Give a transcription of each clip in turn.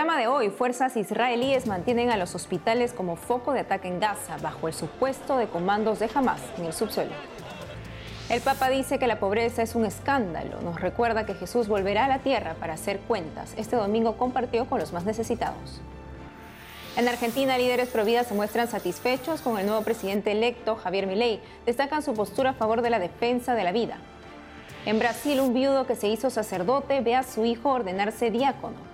programa de hoy, fuerzas israelíes mantienen a los hospitales como foco de ataque en Gaza bajo el supuesto de comandos de Hamas en el subsuelo. El Papa dice que la pobreza es un escándalo. Nos recuerda que Jesús volverá a la tierra para hacer cuentas. Este domingo compartió con los más necesitados. En Argentina, líderes providas se muestran satisfechos con el nuevo presidente electo, Javier Milei. Destacan su postura a favor de la defensa de la vida. En Brasil, un viudo que se hizo sacerdote ve a su hijo ordenarse diácono.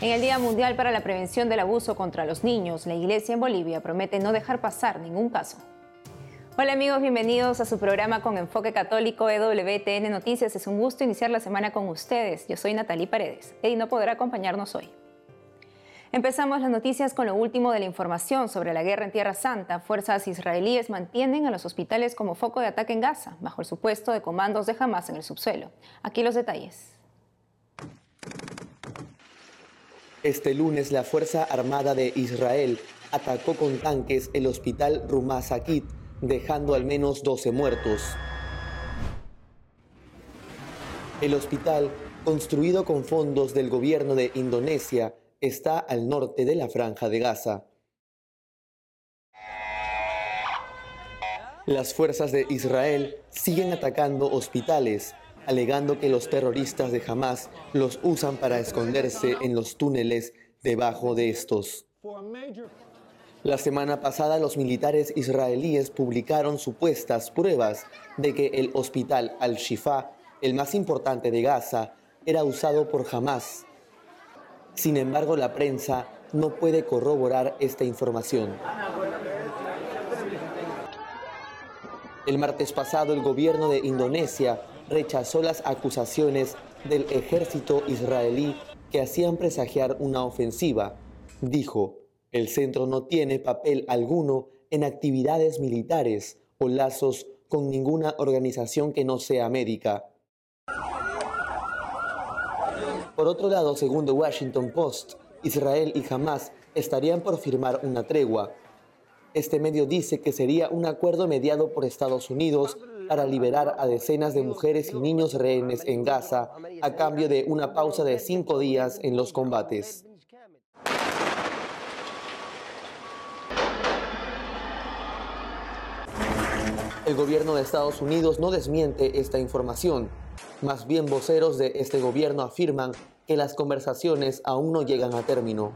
En el Día Mundial para la Prevención del Abuso contra los Niños, la Iglesia en Bolivia promete no dejar pasar ningún caso. Hola amigos, bienvenidos a su programa con enfoque católico EWTN Noticias. Es un gusto iniciar la semana con ustedes. Yo soy Natalie Paredes y no podrá acompañarnos hoy. Empezamos las noticias con lo último de la información sobre la guerra en Tierra Santa. Fuerzas israelíes mantienen a los hospitales como foco de ataque en Gaza, bajo el supuesto de comandos de Hamas en el subsuelo. Aquí los detalles. Este lunes la Fuerza Armada de Israel atacó con tanques el hospital Rumah dejando al menos 12 muertos. El hospital, construido con fondos del gobierno de Indonesia, está al norte de la franja de Gaza. Las fuerzas de Israel siguen atacando hospitales, alegando que los terroristas de Hamas los usan para esconderse en los túneles debajo de estos. La semana pasada los militares israelíes publicaron supuestas pruebas de que el hospital Al-Shifa, el más importante de Gaza, era usado por Hamas. Sin embargo, la prensa no puede corroborar esta información. El martes pasado el gobierno de Indonesia rechazó las acusaciones del ejército israelí que hacían presagiar una ofensiva. Dijo, el centro no tiene papel alguno en actividades militares o lazos con ninguna organización que no sea médica. Por otro lado, según The Washington Post, Israel y Hamas estarían por firmar una tregua. Este medio dice que sería un acuerdo mediado por Estados Unidos para liberar a decenas de mujeres y niños rehenes en Gaza a cambio de una pausa de cinco días en los combates. El gobierno de Estados Unidos no desmiente esta información. Más bien voceros de este gobierno afirman que las conversaciones aún no llegan a término.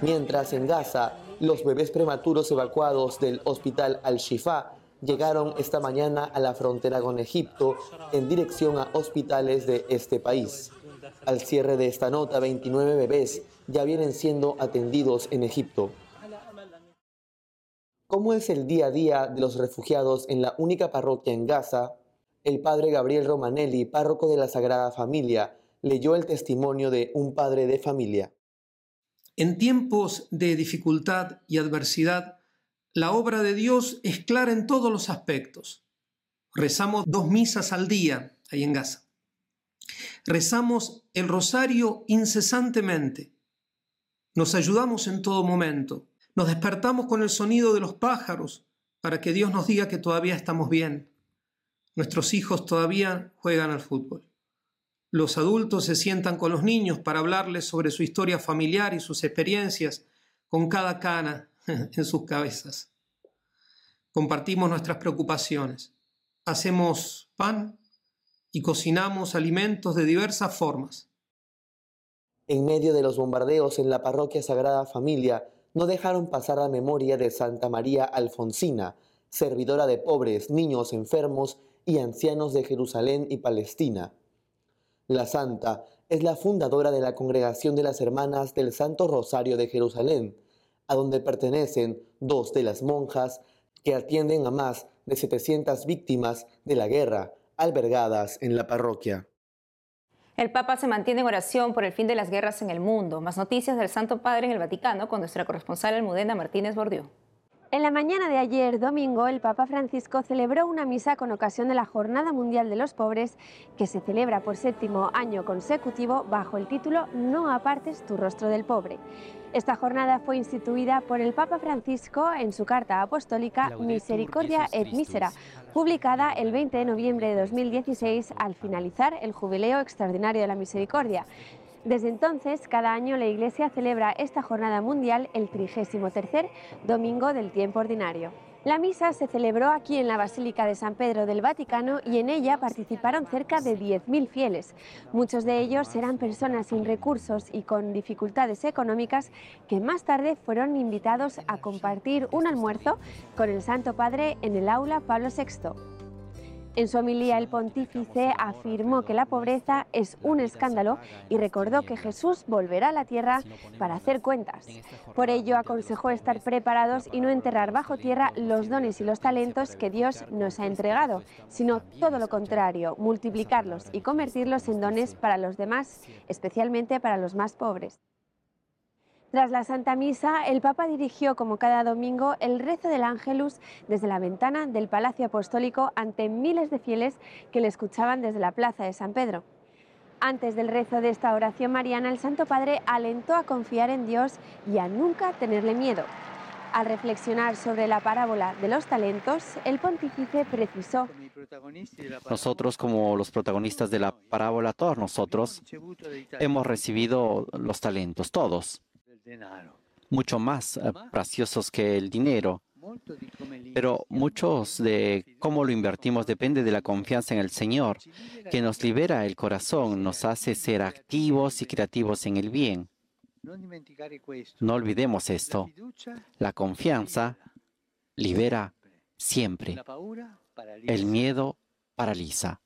Mientras en Gaza, los bebés prematuros evacuados del hospital Al-Shifa llegaron esta mañana a la frontera con Egipto en dirección a hospitales de este país. Al cierre de esta nota, 29 bebés ya vienen siendo atendidos en Egipto. ¿Cómo es el día a día de los refugiados en la única parroquia en Gaza? El padre Gabriel Romanelli, párroco de la Sagrada Familia, leyó el testimonio de un padre de familia. En tiempos de dificultad y adversidad, la obra de Dios es clara en todos los aspectos. Rezamos dos misas al día ahí en Gaza. Rezamos el rosario incesantemente. Nos ayudamos en todo momento. Nos despertamos con el sonido de los pájaros para que Dios nos diga que todavía estamos bien. Nuestros hijos todavía juegan al fútbol. Los adultos se sientan con los niños para hablarles sobre su historia familiar y sus experiencias con cada cana en sus cabezas. Compartimos nuestras preocupaciones. Hacemos pan y cocinamos alimentos de diversas formas. En medio de los bombardeos en la parroquia Sagrada Familia, no dejaron pasar la memoria de Santa María Alfonsina, servidora de pobres, niños enfermos y ancianos de Jerusalén y Palestina. La Santa es la fundadora de la Congregación de las Hermanas del Santo Rosario de Jerusalén, a donde pertenecen dos de las monjas que atienden a más de 700 víctimas de la guerra albergadas en la parroquia. El Papa se mantiene en oración por el fin de las guerras en el mundo. Más noticias del Santo Padre en el Vaticano con nuestra corresponsal Almudena Martínez Bordió. En la mañana de ayer, domingo, el Papa Francisco celebró una misa con ocasión de la Jornada Mundial de los Pobres, que se celebra por séptimo año consecutivo bajo el título No apartes tu rostro del pobre. Esta jornada fue instituida por el Papa Francisco en su carta apostólica Misericordia et Misera, publicada el 20 de noviembre de 2016 al finalizar el Jubileo Extraordinario de la Misericordia. Desde entonces, cada año la Iglesia celebra esta jornada mundial el 33 domingo del tiempo ordinario. La misa se celebró aquí en la Basílica de San Pedro del Vaticano y en ella participaron cerca de 10.000 fieles. Muchos de ellos eran personas sin recursos y con dificultades económicas que más tarde fueron invitados a compartir un almuerzo con el Santo Padre en el aula Pablo VI. En su homilía el pontífice afirmó que la pobreza es un escándalo y recordó que Jesús volverá a la tierra para hacer cuentas. Por ello aconsejó estar preparados y no enterrar bajo tierra los dones y los talentos que Dios nos ha entregado, sino todo lo contrario, multiplicarlos y convertirlos en dones para los demás, especialmente para los más pobres. Tras la Santa Misa, el Papa dirigió, como cada domingo, el rezo del Ángelus desde la ventana del Palacio Apostólico ante miles de fieles que le escuchaban desde la Plaza de San Pedro. Antes del rezo de esta oración mariana, el Santo Padre alentó a confiar en Dios y a nunca tenerle miedo. Al reflexionar sobre la parábola de los talentos, el pontífice precisó. Nosotros como los protagonistas de la parábola, todos nosotros hemos recibido los talentos, todos mucho más eh, preciosos que el dinero. Pero muchos de cómo lo invertimos depende de la confianza en el Señor, que nos libera el corazón, nos hace ser activos y creativos en el bien. No olvidemos esto. La confianza libera siempre. El miedo paraliza.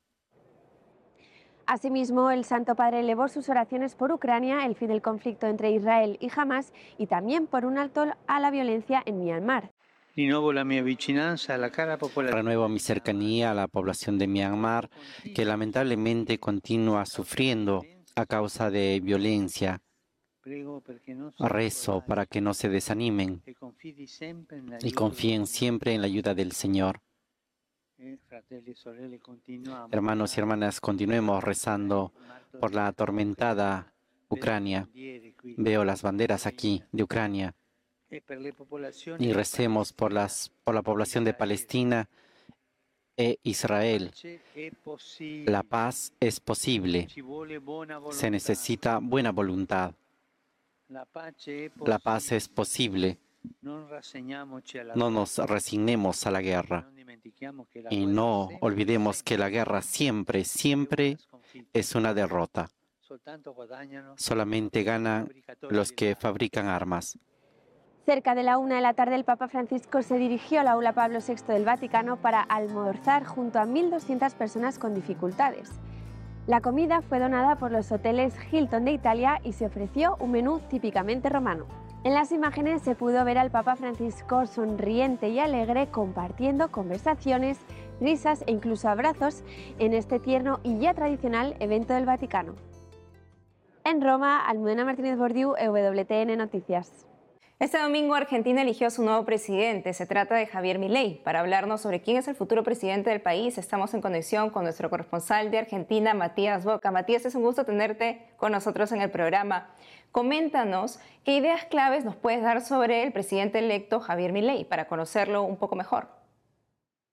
Asimismo, el Santo Padre elevó sus oraciones por Ucrania, el fin del conflicto entre Israel y Hamas y también por un alto a la violencia en Myanmar. Renuevo mi cercanía a la población de Myanmar, que lamentablemente continúa sufriendo a causa de violencia. Rezo para que no se desanimen y confíen siempre en la ayuda del Señor. Eh, Hermanos y hermanas, continuemos rezando por la atormentada Ucrania. Veo las banderas aquí de Ucrania. Y recemos por, las, por la población de Palestina e Israel. La paz es posible. Se necesita buena voluntad. La paz es posible. No nos resignemos a la guerra y no olvidemos que la guerra siempre, siempre es una derrota. Solamente ganan los que fabrican armas. Cerca de la una de la tarde, el Papa Francisco se dirigió al aula Pablo VI del Vaticano para almorzar junto a 1.200 personas con dificultades. La comida fue donada por los hoteles Hilton de Italia y se ofreció un menú típicamente romano. En las imágenes se pudo ver al Papa Francisco sonriente y alegre compartiendo conversaciones, risas e incluso abrazos en este tierno y ya tradicional evento del Vaticano. En Roma, Almudena Martínez Bordiú, EWTN Noticias. Este domingo Argentina eligió a su nuevo presidente. Se trata de Javier Milei. Para hablarnos sobre quién es el futuro presidente del país, estamos en conexión con nuestro corresponsal de Argentina, Matías Boca. Matías, es un gusto tenerte con nosotros en el programa. Coméntanos qué ideas claves nos puedes dar sobre el presidente electo Javier Milei para conocerlo un poco mejor.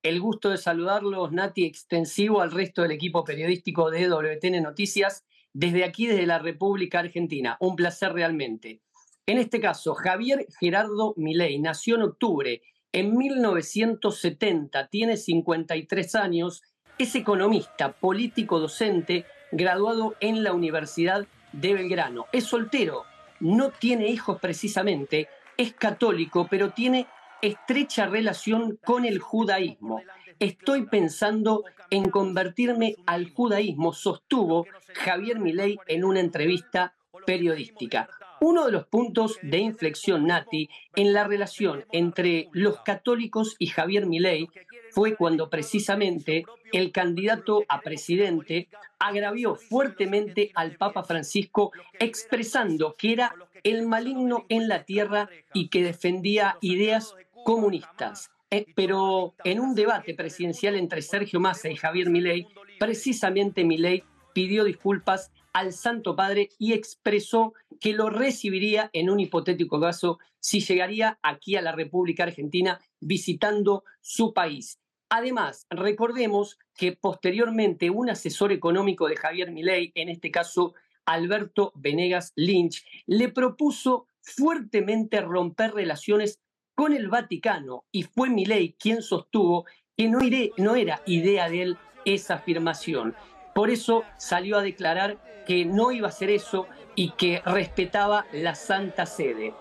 El gusto de saludarlos, Nati, extensivo al resto del equipo periodístico de WTN Noticias, desde aquí, desde la República Argentina. Un placer realmente. En este caso, Javier Gerardo Milei nació en octubre en 1970, tiene 53 años, es economista, político docente, graduado en la Universidad de Belgrano. Es soltero, no tiene hijos precisamente, es católico, pero tiene estrecha relación con el judaísmo. Estoy pensando en convertirme al judaísmo, sostuvo Javier Milei en una entrevista periodística. Uno de los puntos de inflexión, Nati, en la relación entre los católicos y Javier Milei fue cuando precisamente el candidato a presidente agravió fuertemente al Papa Francisco expresando que era el maligno en la tierra y que defendía ideas comunistas. Eh, pero en un debate presidencial entre Sergio Massa y Javier Milei, precisamente Milei pidió disculpas al Santo Padre y expresó que lo recibiría en un hipotético caso si llegaría aquí a la República Argentina visitando su país. Además, recordemos que posteriormente un asesor económico de Javier Milei, en este caso Alberto Venegas Lynch, le propuso fuertemente romper relaciones con el Vaticano y fue Milei quien sostuvo que no, no era idea de él esa afirmación. Por eso salió a declarar que no iba a hacer eso y que respetaba la Santa Sede.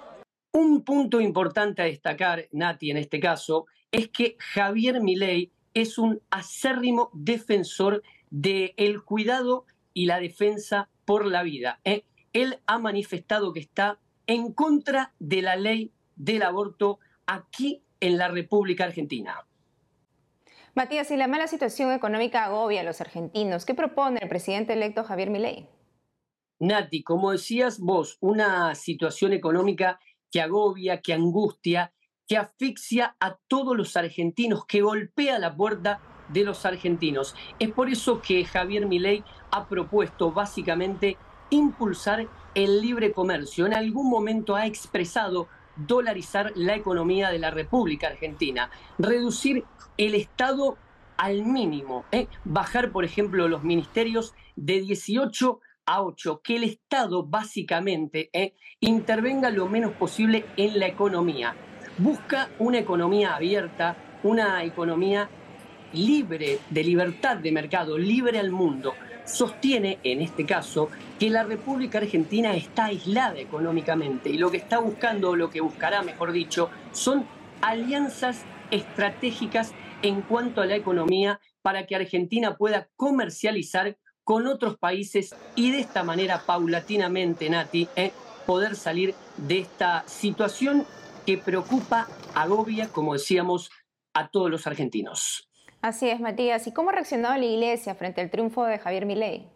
Un punto importante a destacar, Nati, en este caso, es que Javier Milei es un acérrimo defensor del cuidado y la defensa por la vida. ¿eh? Él ha manifestado que está en contra de la ley del aborto aquí en la República Argentina. Matías, si la mala situación económica agobia a los argentinos, ¿qué propone el presidente electo Javier Milei? Nati, como decías vos, una situación económica que agobia, que angustia, que asfixia a todos los argentinos, que golpea la puerta de los argentinos. Es por eso que Javier Milei ha propuesto básicamente impulsar el libre comercio. En algún momento ha expresado dolarizar la economía de la República Argentina, reducir el Estado al mínimo, ¿eh? bajar, por ejemplo, los ministerios de 18 a 8, que el Estado básicamente ¿eh? intervenga lo menos posible en la economía. Busca una economía abierta, una economía libre, de libertad de mercado, libre al mundo. Sostiene, en este caso, que la República Argentina está aislada económicamente y lo que está buscando, o lo que buscará, mejor dicho, son alianzas estratégicas en cuanto a la economía para que Argentina pueda comercializar con otros países y de esta manera, paulatinamente, Nati, eh, poder salir de esta situación que preocupa, agobia, como decíamos, a todos los argentinos. Así es, Matías. ¿Y cómo ha reaccionado la Iglesia frente al triunfo de Javier Milei?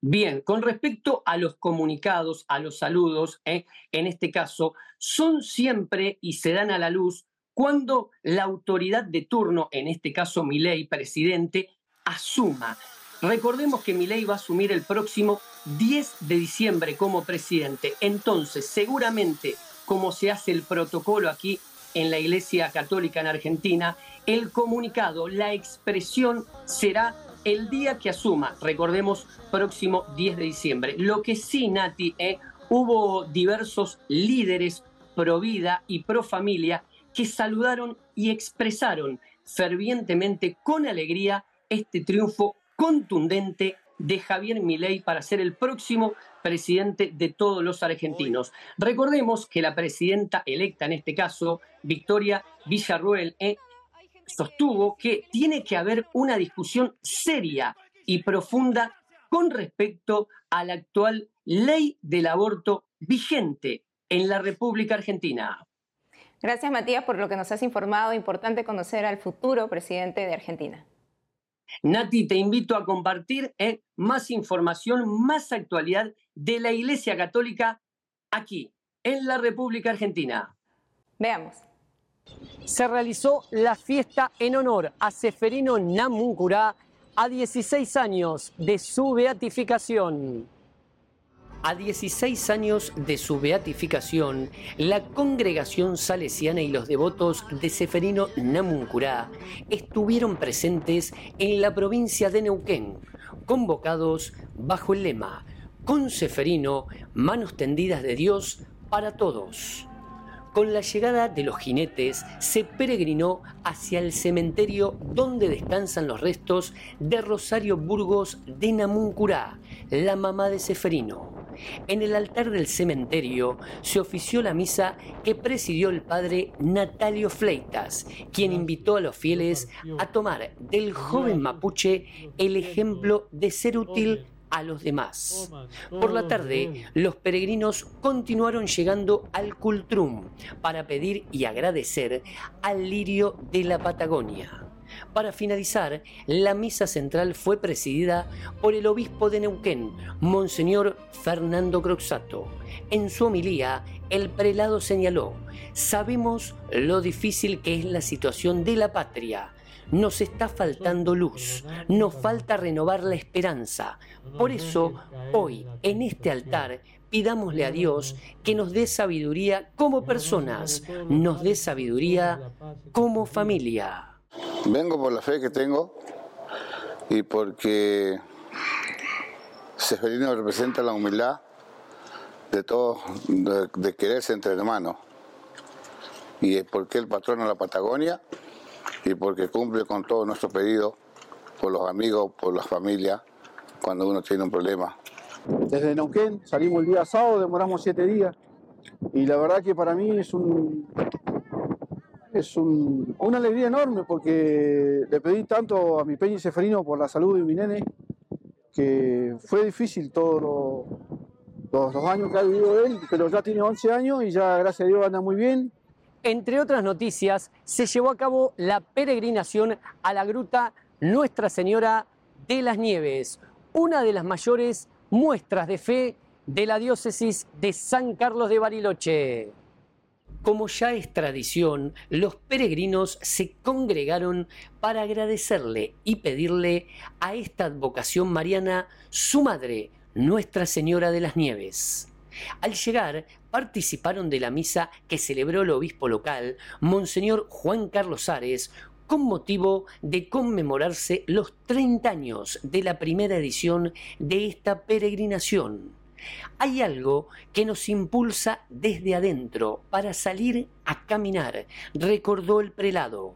Bien, con respecto a los comunicados, a los saludos, eh, en este caso, son siempre y se dan a la luz cuando la autoridad de turno, en este caso Milei, presidente, asuma. Recordemos que Milei va a asumir el próximo 10 de diciembre como presidente. Entonces, seguramente, como se hace el protocolo aquí en la Iglesia Católica en Argentina, el comunicado, la expresión será el día que asuma, recordemos, próximo 10 de diciembre. Lo que sí, Nati, eh, hubo diversos líderes pro vida y pro familia que saludaron y expresaron fervientemente con alegría este triunfo contundente de Javier Milei para ser el próximo presidente de todos los argentinos. Recordemos que la presidenta electa en este caso, Victoria Villarruel, eh, sostuvo que tiene que haber una discusión seria y profunda con respecto a la actual ley del aborto vigente en la República Argentina. Gracias, Matías, por lo que nos has informado. Importante conocer al futuro presidente de Argentina. Nati, te invito a compartir eh, más información, más actualidad de la Iglesia Católica aquí, en la República Argentina. Veamos. Se realizó la fiesta en honor a Seferino Namuncurá a 16 años de su beatificación. A 16 años de su beatificación, la congregación salesiana y los devotos de Seferino Namuncurá estuvieron presentes en la provincia de Neuquén, convocados bajo el lema Con Seferino, manos tendidas de Dios para todos. Con la llegada de los jinetes se peregrinó hacia el cementerio donde descansan los restos de Rosario Burgos de Namuncurá, la mamá de Seferino. En el altar del cementerio se ofició la misa que presidió el padre Natalio Fleitas, quien invitó a los fieles a tomar del joven mapuche el ejemplo de ser útil a los demás. Por la tarde, los peregrinos continuaron llegando al Cultrum para pedir y agradecer al lirio de la Patagonia. Para finalizar, la misa central fue presidida por el obispo de Neuquén, Monseñor Fernando Croxato, En su homilía, el prelado señaló, sabemos lo difícil que es la situación de la patria. Nos está faltando luz, nos falta renovar la esperanza. Por eso, hoy, en este altar, pidámosle a Dios que nos dé sabiduría como personas, nos dé sabiduría como familia. Vengo por la fe que tengo y porque Seferino representa la humildad de todos, de, quererse entre hermanos. Y es porque el patrón de la Patagonia y porque cumple con todos nuestros pedidos por los amigos, por la familia, cuando uno tiene un problema. Desde Neuquén salimos el día sábado, demoramos siete días y la verdad que para mí es un es una alegría enorme porque le pedí tanto a mi Peña y Seferino por la salud de mi nene que fue difícil todos los, años que ha vivido él, pero ya tiene 11 años y ya gracias a Dios anda muy bien. Entre otras noticias, se llevó a cabo la peregrinación a la gruta Nuestra Señora de las Nieves, una de las mayores muestras de fe de la diócesis de San Carlos de Bariloche. Como ya es tradición, los peregrinos se congregaron para agradecerle y pedirle a esta advocación mariana su madre, Nuestra Señora de las Nieves. Al llegar, participaron de la misa que celebró el obispo local, Monseñor Juan Carlos Ares, con motivo de conmemorarse los 30 años de la primera edición de esta peregrinación. Hay algo que nos impulsa desde adentro para salir a caminar, recordó el prelado.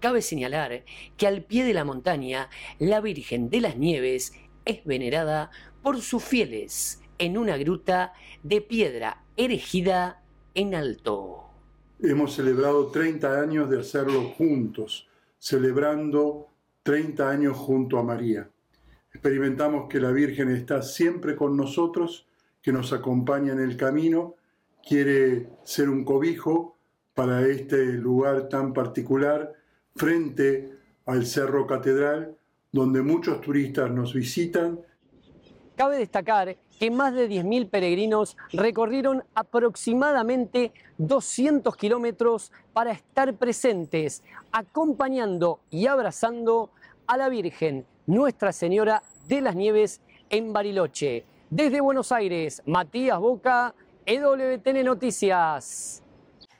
Cabe señalar que al pie de la montaña, la Virgen de las Nieves es venerada por sus fieles en una gruta de piedra erigida en alto. Hemos celebrado 30 años de hacerlo juntos, celebrando 30 años junto a María. Experimentamos que la Virgen está siempre con nosotros, que nos acompaña en el camino, quiere ser un cobijo para este lugar tan particular frente al Cerro Catedral, donde muchos turistas nos visitan. Cabe destacar que más de 10.000 peregrinos recorrieron aproximadamente 200 kilómetros para estar presentes, acompañando y abrazando a la Virgen, Nuestra Señora de las Nieves en Bariloche. Desde Buenos Aires, Matías Boca, EWTN Noticias.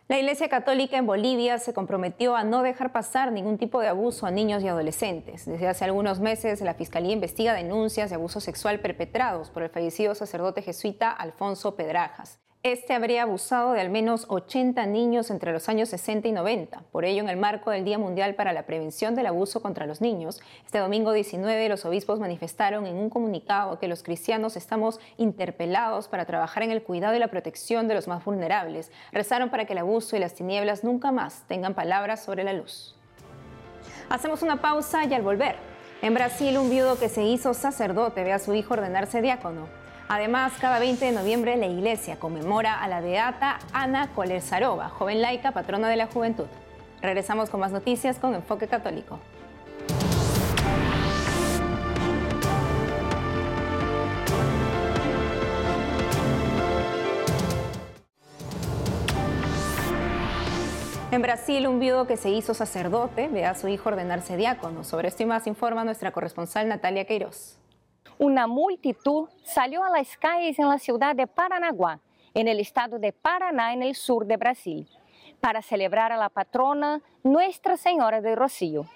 La Iglesia Católica en Bolivia se comprometió a no dejar pasar ningún tipo de abuso a niños y adolescentes. Desde hace algunos meses, la Fiscalía investiga denuncias de abuso sexual perpetrados por el fallecido sacerdote jesuita Alfonso Pedrajas. Este habría abusado de al menos 80 niños entre los años 60 y 90. Por ello, en el marco del Día Mundial para la Prevención del Abuso contra los Niños, este domingo 19 los obispos manifestaron en un comunicado que los cristianos estamos interpelados para trabajar en el cuidado y la protección de los más vulnerables. Rezaron para que el abuso y las tinieblas nunca más tengan palabras sobre la luz. Hacemos una pausa y al volver. En Brasil, un viudo que se hizo sacerdote ve a su hijo ordenarse diácono. Además, cada 20 de noviembre la iglesia conmemora a la beata Ana Kolersarova, joven laica, patrona de la juventud. Regresamos con más noticias con Enfoque Católico. En Brasil, un viudo que se hizo sacerdote ve a su hijo ordenarse diácono. Sobre esto y más informa nuestra corresponsal Natalia Queiroz. Una multitud salió a las calles en la ciudad de Paranaguá, en el estado de Paraná, en el sur de Brasil, para celebrar a la patrona Nuestra Señora de Rocío.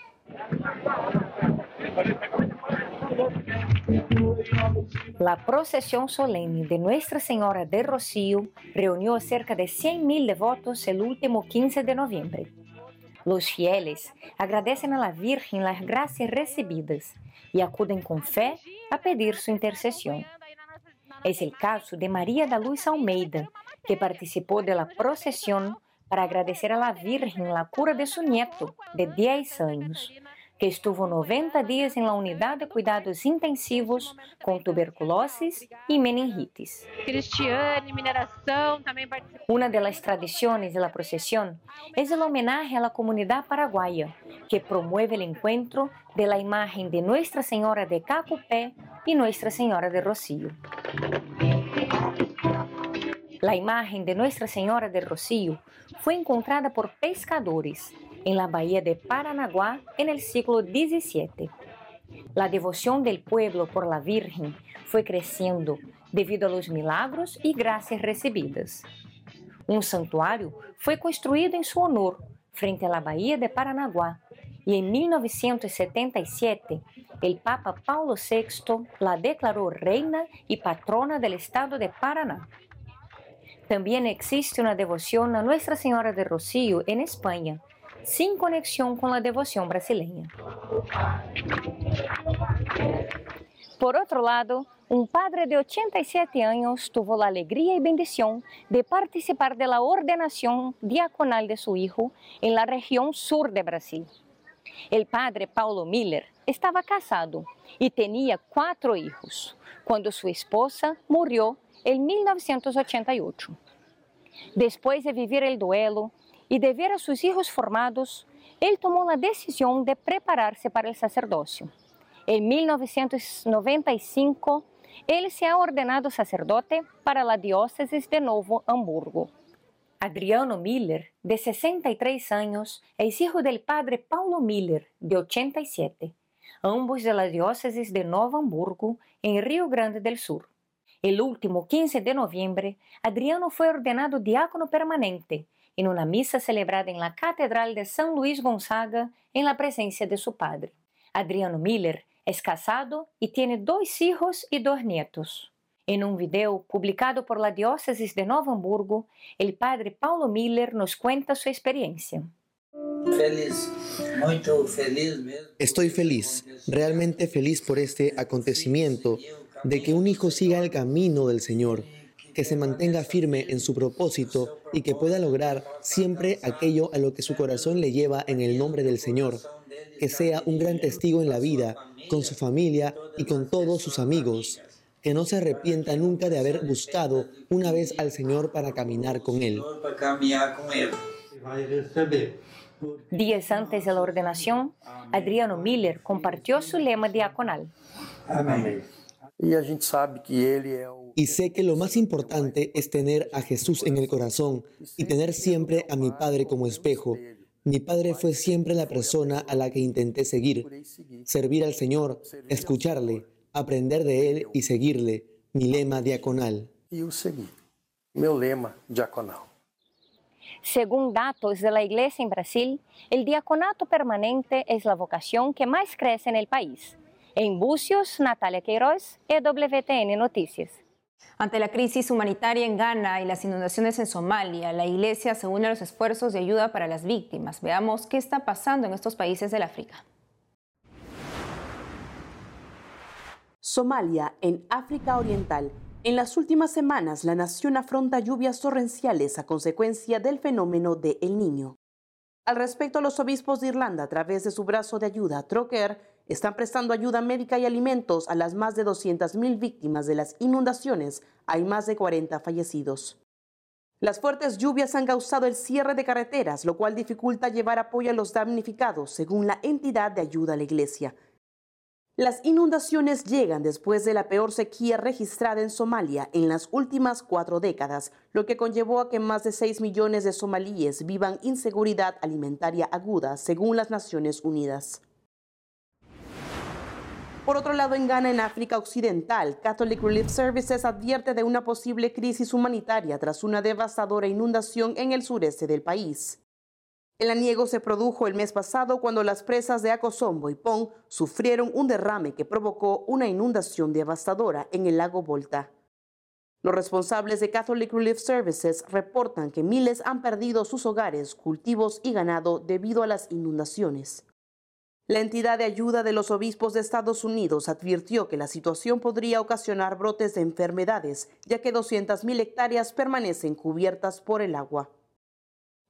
La procesión solemne de Nuestra Señora de Rocío reunió a cerca de 100.000 devotos el último 15 de noviembre. Los fieles agradecen a la Virgen las gracias recibidas y acuden con fe a pedir su intercesión. Es el caso de María da Luz Almeida, que participó de la procesión para agradecer a la Virgen la cura de su nieto de 10 años que estuvo 90 días en la unidad de cuidados intensivos con tuberculosis y meningitis. Una de las tradiciones de la procesión es el homenaje a la comunidad paraguaya, que promueve el encuentro de la imagen de Nuestra Señora de Cacupé y Nuestra Señora de Rocío. La imagen de Nuestra Señora del Rocío fue encontrada por pescadores en la bahía de Paranaguá en el siglo XVII. La devoción del pueblo por la Virgen fue creciendo debido a los milagros y gracias recibidas. Un santuario fue construido en su honor frente a la bahía de Paranaguá y en 1977 el Papa Paulo VI la declaró reina y patrona del estado de Paraná. También existe una devoción a Nuestra Señora de Rocío en España, sin conexión con la devoción brasileña. Por otro lado, un padre de 87 años tuvo la alegría y bendición de participar de la ordenación diaconal de su hijo en la región sur de Brasil. El padre Paulo Miller estaba casado y tenía cuatro hijos cuando su esposa murió en 1988. Después de vivir el duelo y de ver a sus hijos formados, él tomó la decisión de prepararse para el sacerdocio. En 1995, él se ha ordenado sacerdote para la diócesis de Novo Hamburgo. Adriano Miller, de 63 años, es hijo del padre Paulo Miller, de 87, ambos de la diócesis de Novo Hamburgo, en Río Grande del Sur. El último 15 de noviembre, Adriano fue ordenado diácono permanente en una misa celebrada en la Catedral de San Luis Gonzaga en la presencia de su padre. Adriano Miller es casado y tiene dos hijos y dos nietos. En un video publicado por la diócesis de Novo Hamburgo, el padre Paulo Miller nos cuenta su experiencia. Feliz, muy feliz. Estoy feliz, realmente feliz por este acontecimiento de que un hijo siga el camino del Señor, que se mantenga firme en su propósito y que pueda lograr siempre aquello a lo que su corazón le lleva en el nombre del Señor, que sea un gran testigo en la vida, con su familia y con todos sus amigos, que no se arrepienta nunca de haber buscado una vez al Señor para caminar con Él. Días antes de la ordenación, Adriano Miller compartió su lema diaconal. Amén. Y sé que lo más importante es tener a Jesús en el corazón y tener siempre a mi Padre como espejo. Mi Padre fue siempre la persona a la que intenté seguir, servir al Señor, escucharle, aprender de Él y seguirle. Mi lema diaconal. Y seguí. Mi lema diaconal. Según datos de la Iglesia en Brasil, el diaconato permanente es la vocación que más crece en el país. En Bucios, Natalia Queiroz, EWTN Noticias. Ante la crisis humanitaria en Ghana y las inundaciones en Somalia, la Iglesia se une a los esfuerzos de ayuda para las víctimas. Veamos qué está pasando en estos países del África. Somalia, en África Oriental. En las últimas semanas, la nación afronta lluvias torrenciales a consecuencia del fenómeno de El Niño. Al respecto, los obispos de Irlanda, a través de su brazo de ayuda, Troker, están prestando ayuda médica y alimentos a las más de 200.000 víctimas de las inundaciones. Hay más de 40 fallecidos. Las fuertes lluvias han causado el cierre de carreteras, lo cual dificulta llevar apoyo a los damnificados, según la entidad de ayuda a la Iglesia. Las inundaciones llegan después de la peor sequía registrada en Somalia en las últimas cuatro décadas, lo que conllevó a que más de 6 millones de somalíes vivan inseguridad alimentaria aguda, según las Naciones Unidas. Por otro lado, en Ghana, en África Occidental, Catholic Relief Services advierte de una posible crisis humanitaria tras una devastadora inundación en el sureste del país. El aniego se produjo el mes pasado cuando las presas de Acosombo y Pong sufrieron un derrame que provocó una inundación devastadora en el lago Volta. Los responsables de Catholic Relief Services reportan que miles han perdido sus hogares, cultivos y ganado debido a las inundaciones. La entidad de ayuda de los obispos de Estados Unidos advirtió que la situación podría ocasionar brotes de enfermedades, ya que 200.000 hectáreas permanecen cubiertas por el agua.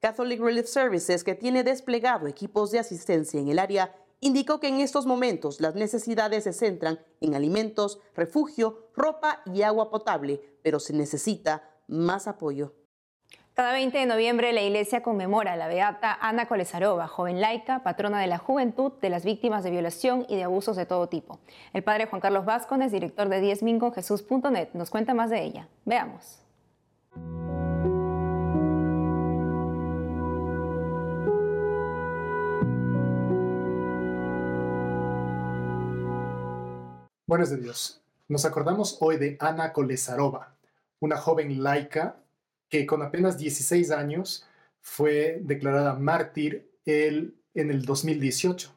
Catholic Relief Services, que tiene desplegado equipos de asistencia en el área, indicó que en estos momentos las necesidades se centran en alimentos, refugio, ropa y agua potable, pero se necesita más apoyo. Cada 20 de noviembre la iglesia conmemora a la beata Ana Kolesarova, joven laica, patrona de la juventud, de las víctimas de violación y de abusos de todo tipo. El padre Juan Carlos Vázquez, director de diezminconjesús.net, nos cuenta más de ella. Veamos. Buenos de Dios. Nos acordamos hoy de Ana Kolesarova, una joven laica que con apenas 16 años fue declarada mártir el, en el 2018.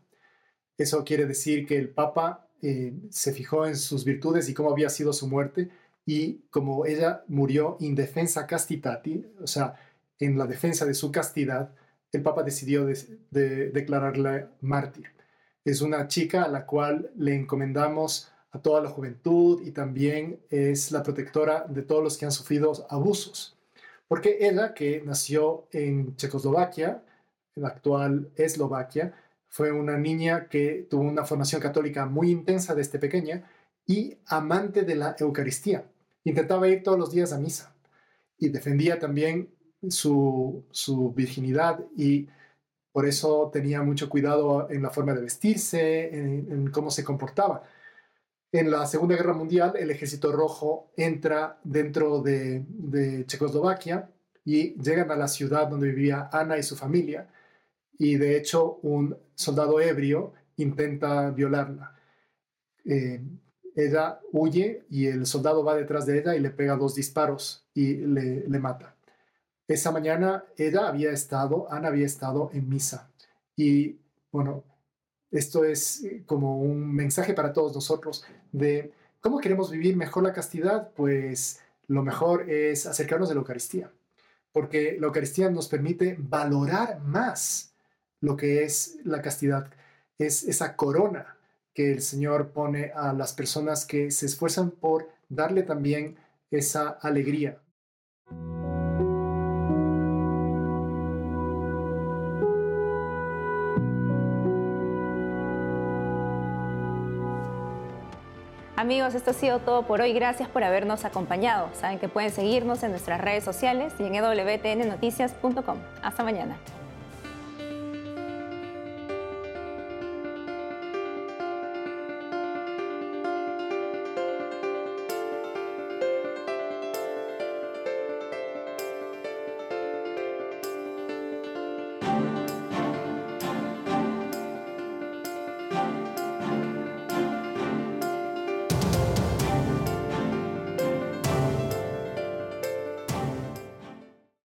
Eso quiere decir que el Papa eh, se fijó en sus virtudes y cómo había sido su muerte y como ella murió indefensa castitati, o sea, en la defensa de su castidad, el Papa decidió de, declararla mártir. Es una chica a la cual le encomendamos a toda la juventud y también es la protectora de todos los que han sufrido abusos. Porque ella, que nació en Checoslovaquia, en la actual Eslovaquia, fue una niña que tuvo una formación católica muy intensa desde pequeña y amante de la Eucaristía. Intentaba ir todos los días a misa y defendía también su, virginidad y por eso tenía mucho cuidado en la forma de vestirse, en cómo se comportaba en la Segunda Guerra Mundial, el Ejército Rojo entra dentro de, Checoslovaquia y llegan a la ciudad donde vivía Ana y su familia. Y de hecho, un soldado ebrio intenta violarla. Eh, ella huye y el soldado va detrás de ella y le pega dos disparos y le, le mata. Esa mañana ella había estado, Ana había estado en misa. Y bueno, esto es eh, como un mensaje para todos nosotros de cómo queremos vivir mejor la castidad. Pues lo mejor es acercarnos de la Eucaristía, porque la Eucaristía nos permite valorar más lo que es la castidad. Es esa corona que el Señor pone a las personas que se esfuerzan por darle también esa alegría. Amigos, esto ha sido todo por hoy. Gracias por habernos acompañado. Saben que pueden seguirnos en nuestras redes sociales y en wtnnoticias.com. Hasta mañana.